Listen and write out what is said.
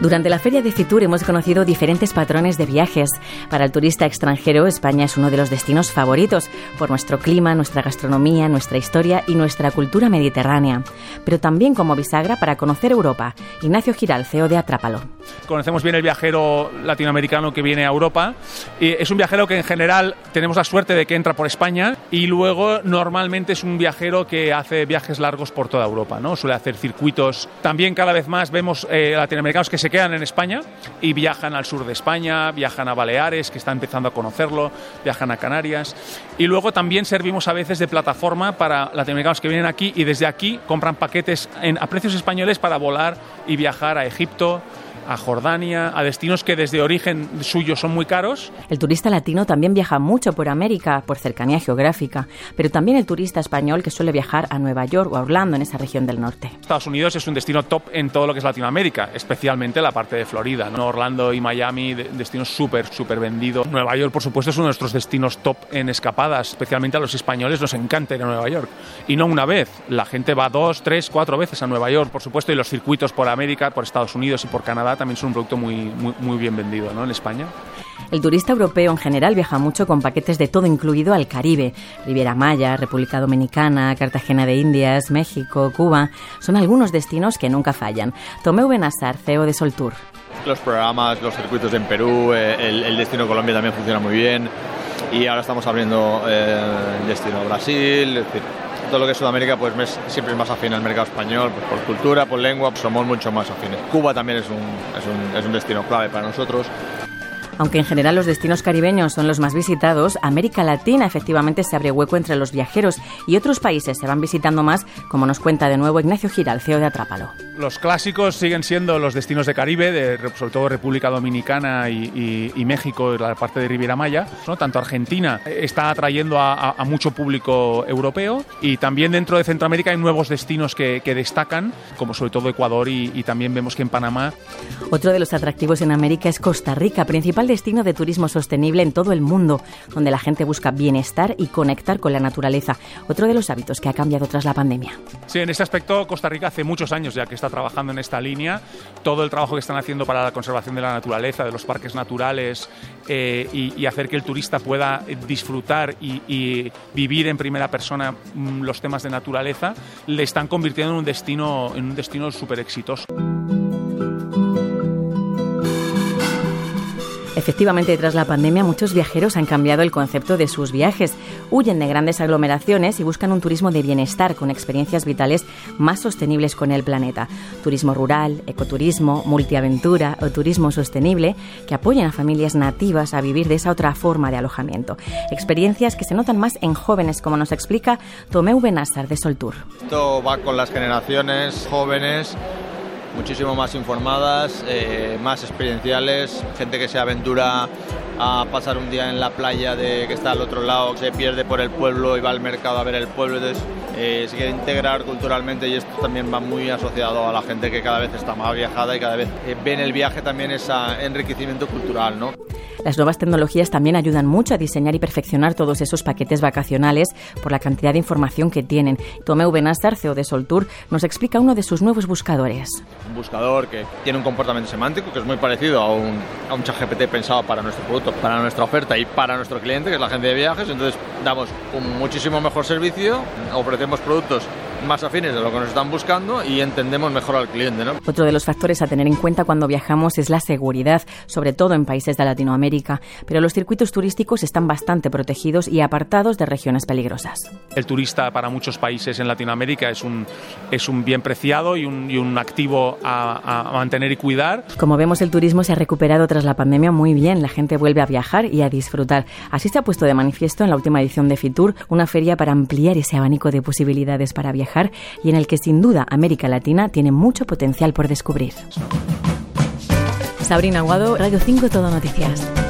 Durante la feria de Fitur hemos conocido diferentes patrones de viajes. Para el turista extranjero, España es uno de los destinos favoritos por nuestro clima, nuestra gastronomía, nuestra historia y nuestra cultura mediterránea. Pero también como bisagra para conocer Europa. Ignacio Giral, CEO de Atrápalo. Conocemos bien el viajero latinoamericano que viene a Europa. Y es un viajero que en general tenemos la suerte de que entra por España y luego normalmente es un viajero que hace viajes largos por toda Europa, ¿no? Suele hacer circuitos. También cada vez más vemos eh, latinoamericanos que se quedan quedan en España y viajan al sur de España, viajan a Baleares, que está empezando a conocerlo, viajan a Canarias. Y luego también servimos a veces de plataforma para latinoamericanos que vienen aquí y desde aquí compran paquetes a precios españoles para volar y viajar a Egipto, a Jordania, a destinos que desde origen suyo son muy caros. El turista latino también viaja mucho por América, por cercanía geográfica, pero también el turista español que suele viajar a Nueva York o a Orlando, en esa región del norte. Estados Unidos es un destino top en todo lo que es Latinoamérica, especialmente la parte de Florida. ¿no? Orlando y Miami, destinos súper, súper vendidos. Nueva York, por supuesto, es uno de nuestros destinos top en escapadas, especialmente a los españoles nos encanta ir a Nueva York. Y no una vez, la gente va dos, tres, cuatro veces a Nueva York, por supuesto, y los circuitos por América, por Estados Unidos y por Canadá también son un producto muy, muy, muy bien vendido ¿no? en España. El turista europeo en general viaja mucho con paquetes de todo incluido al Caribe. Riviera Maya, República Dominicana, Cartagena de Indias, México, Cuba. Son algunos destinos que nunca fallan. Tomeu Benassar, CEO de Soltour. Los programas, los circuitos en Perú, eh, el, el destino Colombia también funciona muy bien. Y ahora estamos abriendo eh, el destino Brasil, es decir, todo lo que es Sudamérica pues siempre es más afín al mercado español, pues por cultura, por lengua, pues somos mucho más afines. Cuba también es un, es un, es un destino clave para nosotros. Aunque en general los destinos caribeños son los más visitados, América Latina efectivamente se abre hueco entre los viajeros y otros países se van visitando más, como nos cuenta de nuevo Ignacio Giral, CEO de Atrápalo. Los clásicos siguen siendo los destinos de Caribe, de, sobre todo República Dominicana y, y, y México, la parte de Riviera Maya. ¿no? Tanto Argentina está atrayendo a, a, a, mucho público europeo y también dentro de Centroamérica hay nuevos destinos que, que destacan, como sobre todo Ecuador y, y también vemos que en Panamá. Otro de los atractivos en América es Costa Rica, principal destino de turismo sostenible en todo el mundo, donde la gente busca bienestar y conectar con la naturaleza. Otro de los hábitos que ha cambiado tras la pandemia. Sí, en ese aspecto Costa Rica hace muchos años ya que está trabajando en esta línea. Todo el trabajo que están haciendo para la conservación de la naturaleza, de los parques naturales eh, y, hacer que el turista pueda disfrutar y, vivir en primera persona mmm, los temas de naturaleza, le están convirtiendo en un destino, en un destino súper exitoso. Efectivamente, tras la pandemia, muchos viajeros han cambiado el concepto de sus viajes. Huyen de grandes aglomeraciones y buscan un turismo de bienestar con experiencias vitales más sostenibles con el planeta. Turismo rural, ecoturismo, multiaventura o turismo sostenible que apoyen a familias nativas a vivir de esa otra forma de alojamiento. Experiencias que se notan más en jóvenes, como nos explica Tomeu Benassar de Soltour. Esto va con las generaciones jóvenes muchísimo más informadas, eh, más experienciales, gente que se aventura a pasar un día en la playa de que está al otro lado, se pierde por el pueblo y va al mercado a ver el pueblo, entonces eh, se quiere integrar culturalmente y esto también va muy asociado a la gente que cada vez está más viajada y cada vez eh, ve en el viaje también ese enriquecimiento cultural, ¿no? Las nuevas tecnologías también ayudan mucho a diseñar y perfeccionar todos esos paquetes vacacionales por la cantidad de información que tienen. Tomeu Benastar, CEO de Soltour, nos explica uno de sus nuevos buscadores. Un buscador que tiene un comportamiento semántico que es muy parecido a un, a un chat GPT pensado para nuestro producto, para nuestra oferta y para nuestro cliente, que es la gente de viajes. Entonces damos un muchísimo mejor servicio, ofrecemos productos más afines de lo que nos están buscando y entendemos mejor al cliente. ¿no? Otro de los factores a tener en cuenta cuando viajamos es la seguridad, sobre todo en países de Latinoamérica, pero los circuitos turísticos están bastante protegidos y apartados de regiones peligrosas. El turista para muchos países en Latinoamérica es un, es un bien preciado y un, y un activo a, a mantener y cuidar. Como vemos, el turismo se ha recuperado tras la pandemia muy bien, la gente vuelve a viajar y a disfrutar. Así se ha puesto de manifiesto en la última edición de Fitur, una feria para ampliar ese abanico de posibilidades para viajar y en el que sin duda América Latina tiene mucho potencial por descubrir. Sabrina Aguado, Radio 5 Todo Noticias.